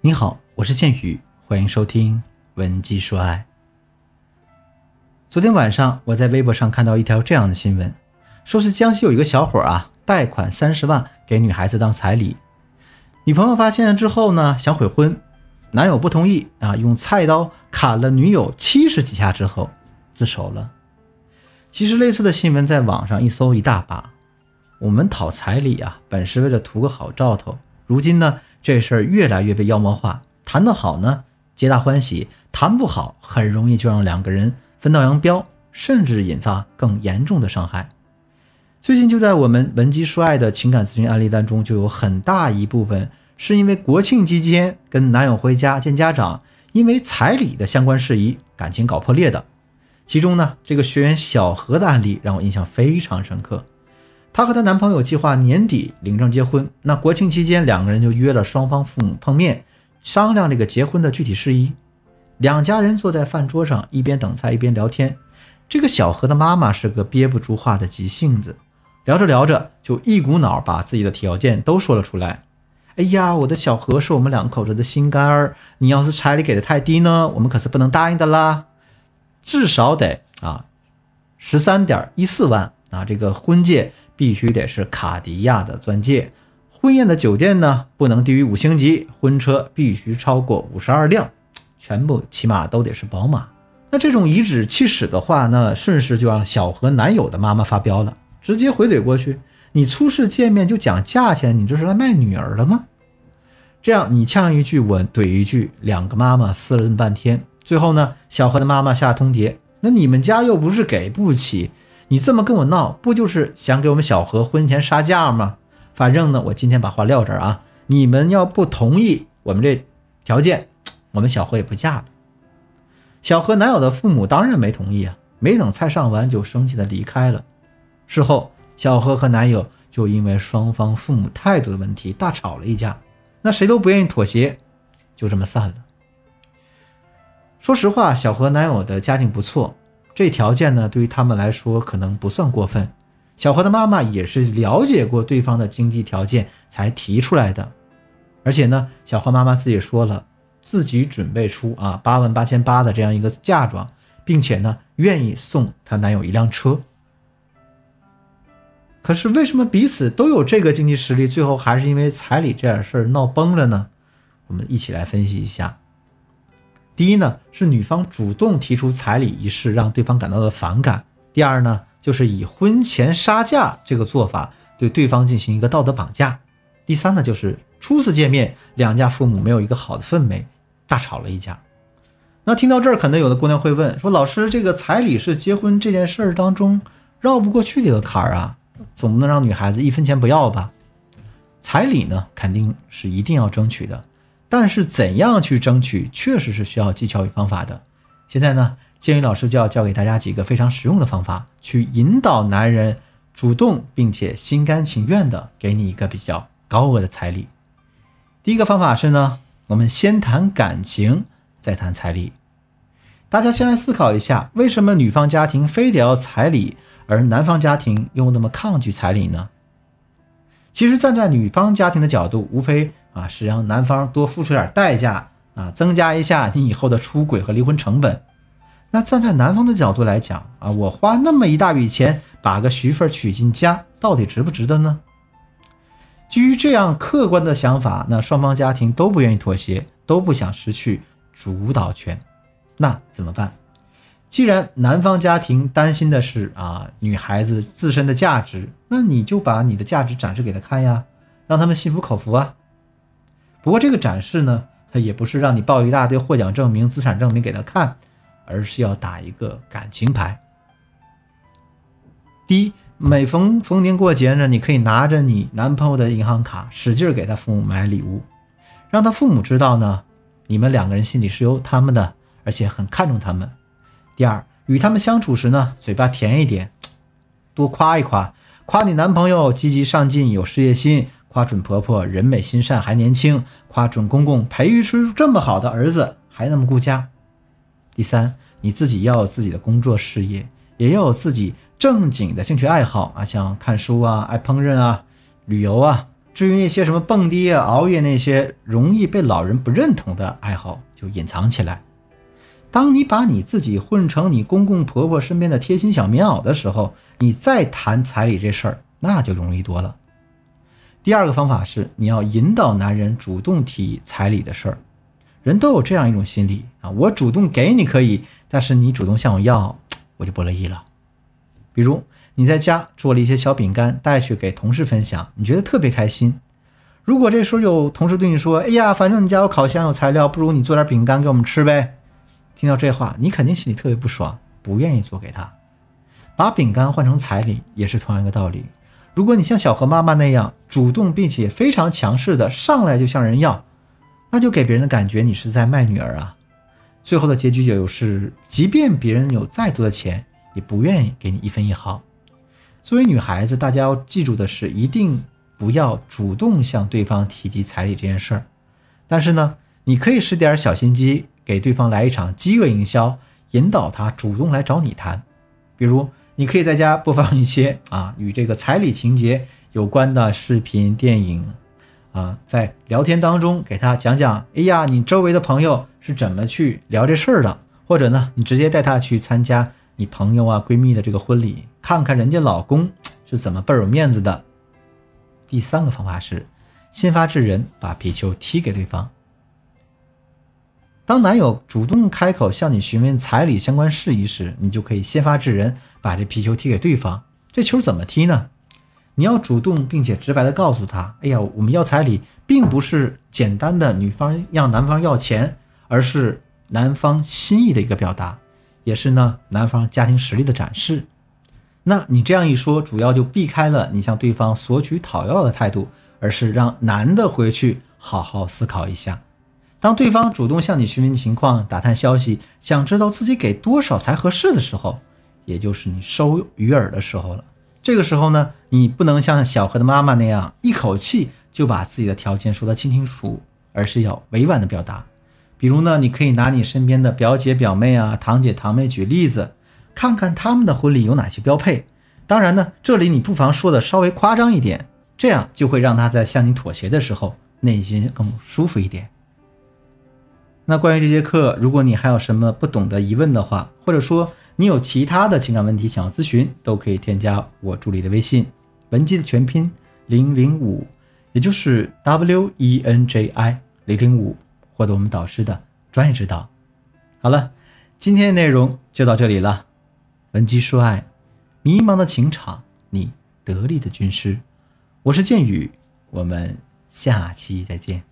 你好，我是剑宇，欢迎收听《文姬说爱》。昨天晚上我在微博上看到一条这样的新闻，说是江西有一个小伙啊，贷款三十万给女孩子当彩礼，女朋友发现了之后呢，想悔婚，男友不同意啊，用菜刀砍了女友七十几下之后自首了。其实类似的新闻在网上一搜一大把。我们讨彩礼啊，本是为了图个好兆头，如今呢？这事儿越来越被妖魔化，谈得好呢，皆大欢喜；谈不好，很容易就让两个人分道扬镳，甚至引发更严重的伤害。最近就在我们文姬说爱的情感咨询案例当中，就有很大一部分是因为国庆期间跟男友回家见家长，因为彩礼的相关事宜，感情搞破裂的。其中呢，这个学员小何的案例让我印象非常深刻。她和她男朋友计划年底领证结婚，那国庆期间两个人就约了双方父母碰面，商量这个结婚的具体事宜。两家人坐在饭桌上，一边等菜一边聊天。这个小何的妈妈是个憋不住话的急性子，聊着聊着就一股脑把自己的条件都说了出来。哎呀，我的小何是我们两口子的心肝儿，你要是彩礼给的太低呢，我们可是不能答应的啦。至少得啊十三点一四万啊，这个婚戒。必须得是卡地亚的钻戒，婚宴的酒店呢不能低于五星级，婚车必须超过五十二辆，全部起码都得是宝马。那这种颐指气使的话，那顺势就让小何男友的妈妈发飙了，直接回怼过去：“你初次见面就讲价钱，你这是来卖女儿的吗？”这样你呛一句我怼一句，两个妈妈撕了半天，最后呢，小何的妈妈下通牒：“那你们家又不是给不起。”你这么跟我闹，不就是想给我们小何婚前杀价吗？反正呢，我今天把话撂这儿啊，你们要不同意我们这条件，我们小何也不嫁了。小何男友的父母当然没同意啊，没等菜上完就生气的离开了。事后，小何和男友就因为双方父母态度的问题大吵了一架，那谁都不愿意妥协，就这么散了。说实话，小何男友的家境不错。这条件呢，对于他们来说可能不算过分。小何的妈妈也是了解过对方的经济条件才提出来的，而且呢，小何妈妈自己说了，自己准备出啊八万八千八的这样一个嫁妆，并且呢，愿意送她男友一辆车。可是为什么彼此都有这个经济实力，最后还是因为彩礼这点事儿闹崩了呢？我们一起来分析一下。第一呢，是女方主动提出彩礼一事，让对方感到了反感；第二呢，就是以婚前杀价这个做法对对方进行一个道德绑架；第三呢，就是初次见面，两家父母没有一个好的氛围，大吵了一架。那听到这儿，可能有的姑娘会问说：“老师，这个彩礼是结婚这件事儿当中绕不过去的一个坎儿啊，总不能让女孩子一分钱不要吧？”彩礼呢，肯定是一定要争取的。但是怎样去争取，确实是需要技巧与方法的。现在呢，建宇老师就要教给大家几个非常实用的方法，去引导男人主动并且心甘情愿的给你一个比较高额的彩礼。第一个方法是呢，我们先谈感情，再谈彩礼。大家先来思考一下，为什么女方家庭非得要彩礼，而男方家庭又那么抗拒彩礼呢？其实站在女方家庭的角度，无非。啊，是让男方多付出点代价啊，增加一下你以后的出轨和离婚成本。那站在男方的角度来讲啊，我花那么一大笔钱把个媳妇娶进家，到底值不值得呢？基于这样客观的想法，那双方家庭都不愿意妥协，都不想失去主导权，那怎么办？既然男方家庭担心的是啊女孩子自身的价值，那你就把你的价值展示给他看呀，让他们心服口服啊。不过这个展示呢，它也不是让你报一大堆获奖证明、资产证明给他看，而是要打一个感情牌。第一，每逢逢年过节呢，你可以拿着你男朋友的银行卡，使劲给他父母买礼物，让他父母知道呢，你们两个人心里是有他们的，而且很看重他们。第二，与他们相处时呢，嘴巴甜一点，多夸一夸，夸你男朋友积极上进、有事业心。夸准婆婆人美心善还年轻，夸准公公培育出这么好的儿子还那么顾家。第三，你自己要有自己的工作事业，也要有自己正经的兴趣爱好啊，像看书啊、爱烹饪啊、旅游啊，至于那些什么蹦迪啊、熬夜那些容易被老人不认同的爱好，就隐藏起来。当你把你自己混成你公公婆婆身边的贴心小棉袄的时候，你再谈彩礼这事儿，那就容易多了。第二个方法是，你要引导男人主动提彩礼的事儿。人都有这样一种心理啊，我主动给你可以，但是你主动向我要，我就不乐意了。比如你在家做了一些小饼干带去给同事分享，你觉得特别开心。如果这时候有同事对你说：“哎呀，反正你家有烤箱有材料，不如你做点饼干给我们吃呗。”听到这话，你肯定心里特别不爽，不愿意做给他。把饼干换成彩礼也是同样一个道理。如果你像小何妈妈那样主动并且非常强势的上来就向人要。那就给别人的感觉你是在卖女儿啊，最后的结局就是，即便别人有再多的钱，也不愿意给你一分一毫。作为女孩子，大家要记住的是，一定不要主动向对方提及彩礼这件事儿。但是呢，你可以使点小心机，给对方来一场饥饿营销，引导他主动来找你谈。比如，你可以在家播放一些 啊与这个彩礼情节有关的视频、电影。啊，在聊天当中给他讲讲，哎呀，你周围的朋友是怎么去聊这事儿的？或者呢，你直接带他去参加你朋友啊、闺蜜的这个婚礼，看看人家老公 是怎么倍儿有面子的。第三个方法是，先发制人，把皮球踢给对方。当男友主动开口向你询问彩礼相关事宜时，你就可以先发制人，把这皮球踢给对方。这球怎么踢呢？你要主动并且直白的告诉他：“哎呀，我们要彩礼，并不是简单的女方让男方要钱，而是男方心意的一个表达，也是呢男方家庭实力的展示。”那你这样一说，主要就避开了你向对方索取讨要的态度，而是让男的回去好好思考一下。当对方主动向你询问情况、打探消息，想知道自己给多少才合适的时候，也就是你收鱼饵的时候了。这个时候呢，你不能像小何的妈妈那样一口气就把自己的条件说得清清楚楚，而是要委婉的表达。比如呢，你可以拿你身边的表姐表妹啊、堂姐堂妹举例子，看看他们的婚礼有哪些标配。当然呢，这里你不妨说的稍微夸张一点，这样就会让他在向你妥协的时候内心更舒服一点。那关于这节课，如果你还有什么不懂的疑问的话，或者说，你有其他的情感问题想要咨询，都可以添加我助理的微信，文姬的全拼零零五，也就是 W E N J I 零零五，获得我们导师的专业指导。好了，今天的内容就到这里了。文姬说爱，迷茫的情场，你得力的军师，我是剑宇，我们下期再见。